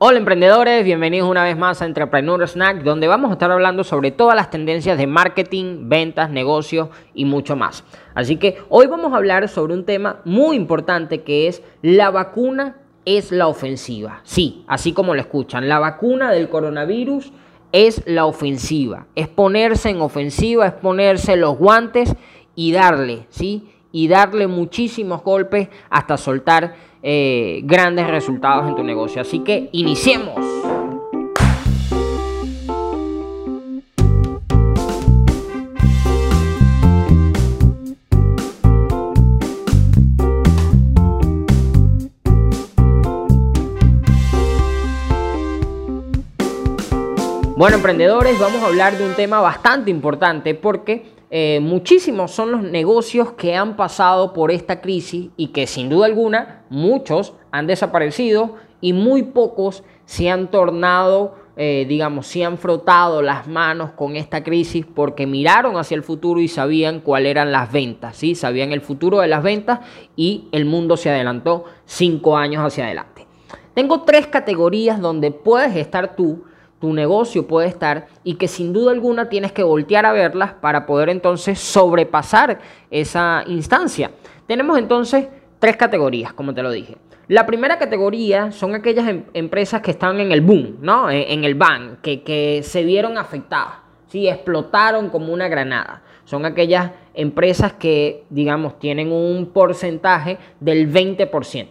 Hola emprendedores, bienvenidos una vez más a Entrepreneur Snack, donde vamos a estar hablando sobre todas las tendencias de marketing, ventas, negocios y mucho más. Así que hoy vamos a hablar sobre un tema muy importante que es la vacuna es la ofensiva. Sí, así como lo escuchan, la vacuna del coronavirus es la ofensiva. Es ponerse en ofensiva, es ponerse los guantes y darle, ¿sí? Y darle muchísimos golpes hasta soltar eh, grandes resultados en tu negocio. Así que iniciemos. Bueno, emprendedores, vamos a hablar de un tema bastante importante porque eh, muchísimos son los negocios que han pasado por esta crisis y que sin duda alguna muchos han desaparecido y muy pocos se han tornado, eh, digamos, se han frotado las manos con esta crisis porque miraron hacia el futuro y sabían cuáles eran las ventas, ¿sí? Sabían el futuro de las ventas y el mundo se adelantó cinco años hacia adelante. Tengo tres categorías donde puedes estar tú tu negocio puede estar y que sin duda alguna tienes que voltear a verlas para poder entonces sobrepasar esa instancia. Tenemos entonces tres categorías, como te lo dije. La primera categoría son aquellas em, empresas que están en el boom, ¿no? E, en, el ban, que, se vieron afectadas, ¿sí? explotaron como una granada. Son aquellas empresas que, digamos, tienen un porcentaje del 20%.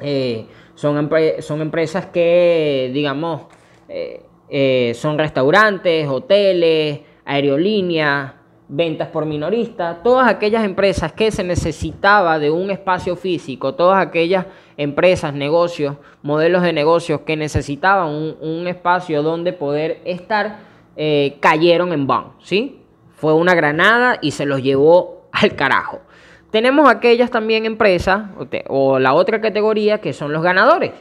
Eh, son, son empresas que, digamos, eh, eh, son restaurantes, hoteles, aerolíneas, ventas por minorista, todas aquellas empresas que se necesitaba de un espacio físico, todas aquellas empresas, negocios, modelos de negocios que necesitaban un, espacio donde poder estar, eh, cayeron en van, ¿sí? Fue una granada y se los llevó al carajo. Tenemos aquellas también empresas, o la otra categoría, que son los ganadores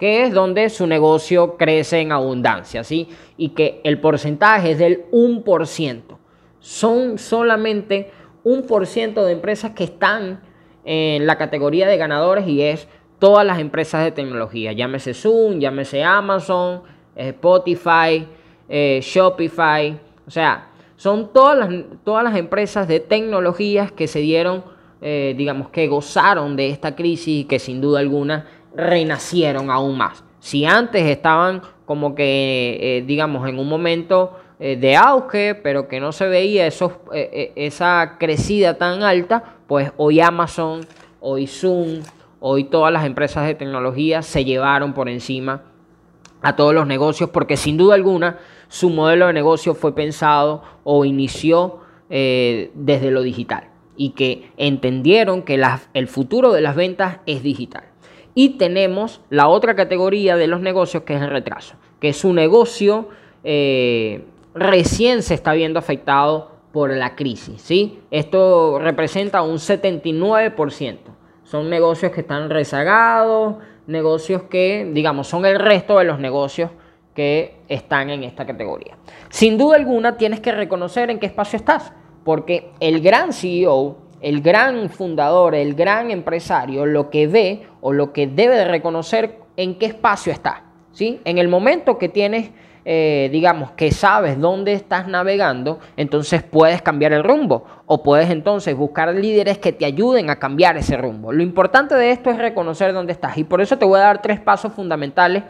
que es donde su negocio crece en abundancia, ¿sí? Y que el porcentaje es del 1%. Son solamente un por ciento de empresas que están en la categoría de ganadores y es todas las empresas de tecnología, llámese Zoom, llámese Amazon, Spotify, eh, Shopify, o sea, son todas las, todas las empresas de tecnologías que se dieron, eh, digamos, que gozaron de esta crisis y que sin duda alguna renacieron aún más. Si antes estaban como que, eh, digamos, en un momento eh, de auge, pero que no se veía eh, esa crecida tan alta, pues hoy Amazon, hoy Zoom, hoy todas las empresas de tecnología se llevaron por encima a todos los negocios, porque sin duda alguna su modelo de negocio fue pensado o inició desde lo digital y que entendieron que el futuro de las ventas es digital. Y tenemos la otra categoría de los negocios que es el retraso, que su negocio eh, recién se está viendo afectado por la crisis. ¿sí? Esto representa un 79%. Son negocios que están rezagados, negocios que, digamos, son el resto de los negocios que están en esta categoría. Sin duda alguna tienes que reconocer en qué espacio estás, porque el gran CEO el gran fundador, el gran empresario, lo que ve o lo que debe de reconocer en qué espacio está. ¿sí? En el momento que tienes, eh, digamos, que sabes dónde estás navegando, entonces puedes cambiar el rumbo o puedes entonces buscar líderes que te ayuden a cambiar ese rumbo. Lo importante de esto es reconocer dónde estás y por eso te voy a dar tres pasos fundamentales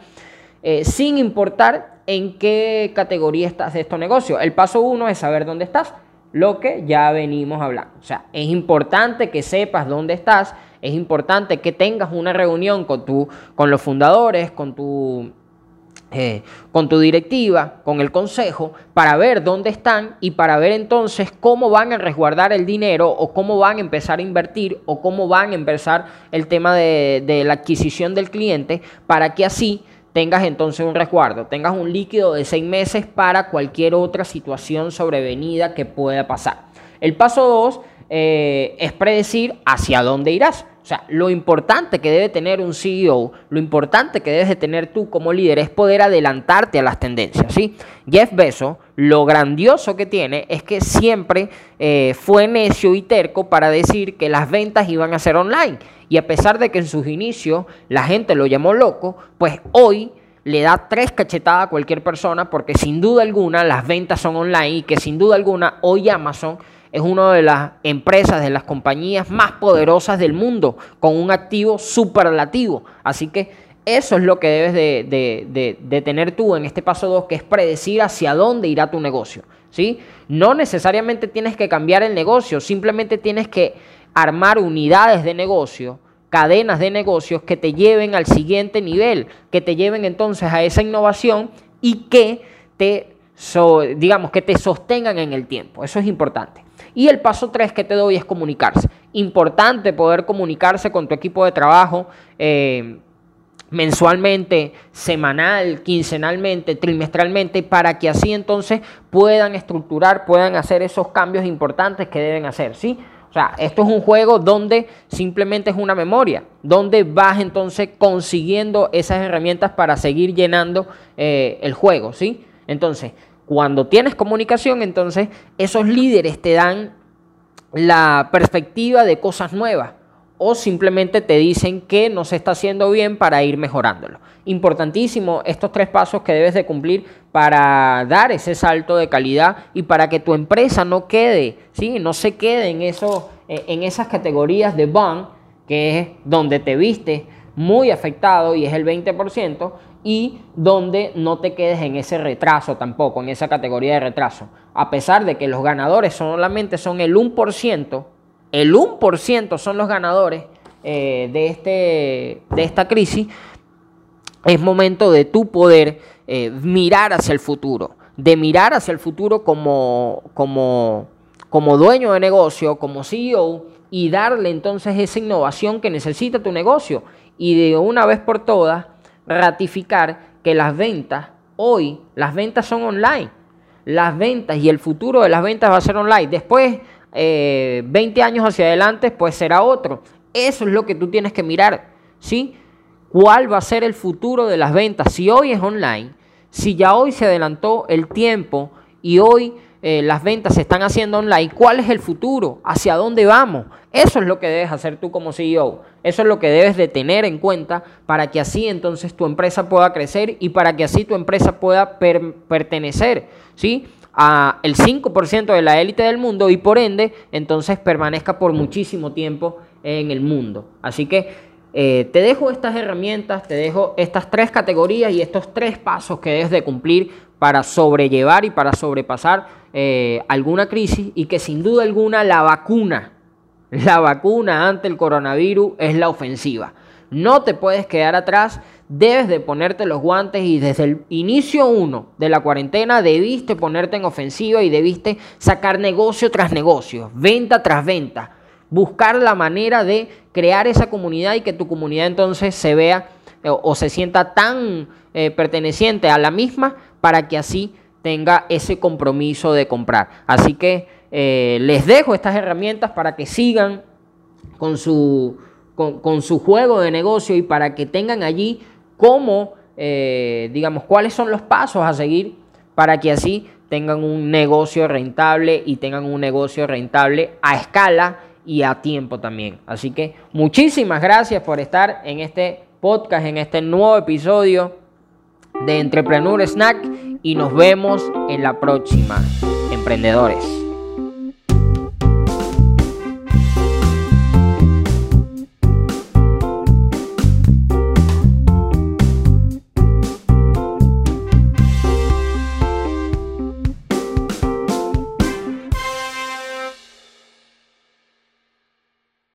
eh, sin importar en qué categoría estás de estos negocios. El paso uno es saber dónde estás lo que ya venimos hablando. O sea, es importante que sepas dónde estás, es importante que tengas una reunión con, con los fundadores, con tu, eh, con tu directiva, con el consejo, para ver dónde están y para ver entonces cómo van a resguardar el dinero o cómo van a empezar a invertir o cómo van a empezar el tema de la adquisición del cliente para que así tengas entonces un resguardo, tengas un líquido de seis meses para cualquier otra situación sobrevenida que pueda pasar. El paso dos eh, es predecir hacia dónde irás. O sea, lo importante que debe tener un CEO, lo importante que debes de tener tú como líder es poder adelantarte a las tendencias. ¿sí? Jeff Bezos, lo grandioso que tiene es que siempre eh, fue necio y terco para decir que las ventas iban a ser online. Y a pesar de que en sus inicios la gente lo llamó loco, pues hoy le da tres cachetadas a cualquier persona porque sin duda alguna las ventas son online y que sin duda alguna hoy Amazon es una de las empresas, de las compañías más poderosas del mundo, con un activo superlativo. Así que eso es lo que debes de, tener tú en este paso 2, que es predecir hacia dónde irá tu negocio. ¿sí? No necesariamente tienes que cambiar el negocio, simplemente tienes que armar unidades de negocio, cadenas de negocios que te lleven al siguiente nivel, que te lleven entonces a esa innovación y que te, digamos, que te sostengan en el tiempo. Eso es importante. Y el paso 3 que te doy es comunicarse. Importante poder comunicarse con tu equipo de trabajo. Eh, mensualmente, semanal, quincenalmente, trimestralmente, para que así entonces puedan estructurar, puedan hacer esos cambios importantes que deben hacer, ¿sí? O sea, esto es un juego donde simplemente es una memoria, donde vas entonces consiguiendo esas herramientas para seguir llenando eh, el juego, ¿sí? Entonces, cuando tienes comunicación, entonces esos líderes te dan la perspectiva de cosas nuevas o simplemente te dicen que no se está haciendo bien para ir mejorándolo. Importantísimo estos tres pasos que debes de cumplir para dar ese salto de calidad y para que tu empresa no quede, ¿sí? no se quede en, eh, en esas categorías de bond, que es donde te viste muy afectado y es el 20%, y donde no te quedes en ese retraso tampoco, en esa categoría de retraso. A pesar de que los ganadores solamente son el 1%, el 1% son los ganadores eh, de, este, de esta crisis, es momento de tu poder eh, mirar hacia el futuro, de mirar hacia el futuro como, como, como dueño de negocio, como CEO, y darle entonces esa innovación que necesita tu negocio. Y de una vez por todas, ratificar que las ventas, hoy las ventas son online. Las ventas y el futuro de las ventas va a ser online. Después, 20 eh, años hacia adelante, pues será otro. Eso es lo que tú tienes que mirar. ¿Sí? ¿Cuál va a ser el futuro de las ventas? Si hoy es online, si ya hoy se adelantó el tiempo y hoy eh, las ventas se están haciendo online, ¿cuál es el futuro? ¿Hacia dónde vamos? Eso es lo que debes hacer tú como CEO. Eso es lo que debes de tener en cuenta para que así entonces tu empresa pueda crecer y para que así tu empresa pueda pertenecer, ¿sí? a el 5% de la élite del mundo y por ende entonces permanezca por muchísimo tiempo en el mundo. Así que eh, te dejo estas herramientas, te dejo estas tres categorías y estos tres pasos que debes de cumplir para sobrellevar y para sobrepasar eh, alguna crisis y que sin duda alguna la vacuna, la vacuna ante el coronavirus es la ofensiva. No te puedes quedar atrás, debes de ponerte los guantes y desde el inicio uno de la cuarentena debiste ponerte en ofensiva y debiste sacar negocio tras negocio, venta tras venta, buscar la manera de crear esa comunidad y que tu comunidad entonces se vea eh, o, se sienta tan eh, perteneciente a la misma para que así tenga ese compromiso de comprar. Así que eh, les dejo estas herramientas para que sigan con su, con, su juego de negocio y para que tengan allí cómo, digamos, cuáles son los pasos a seguir para que así tengan un negocio rentable y tengan un negocio rentable a escala y a tiempo también. Así que muchísimas gracias por estar en este podcast, en este nuevo episodio de Entrepreneur Snack y nos vemos en la próxima, emprendedores.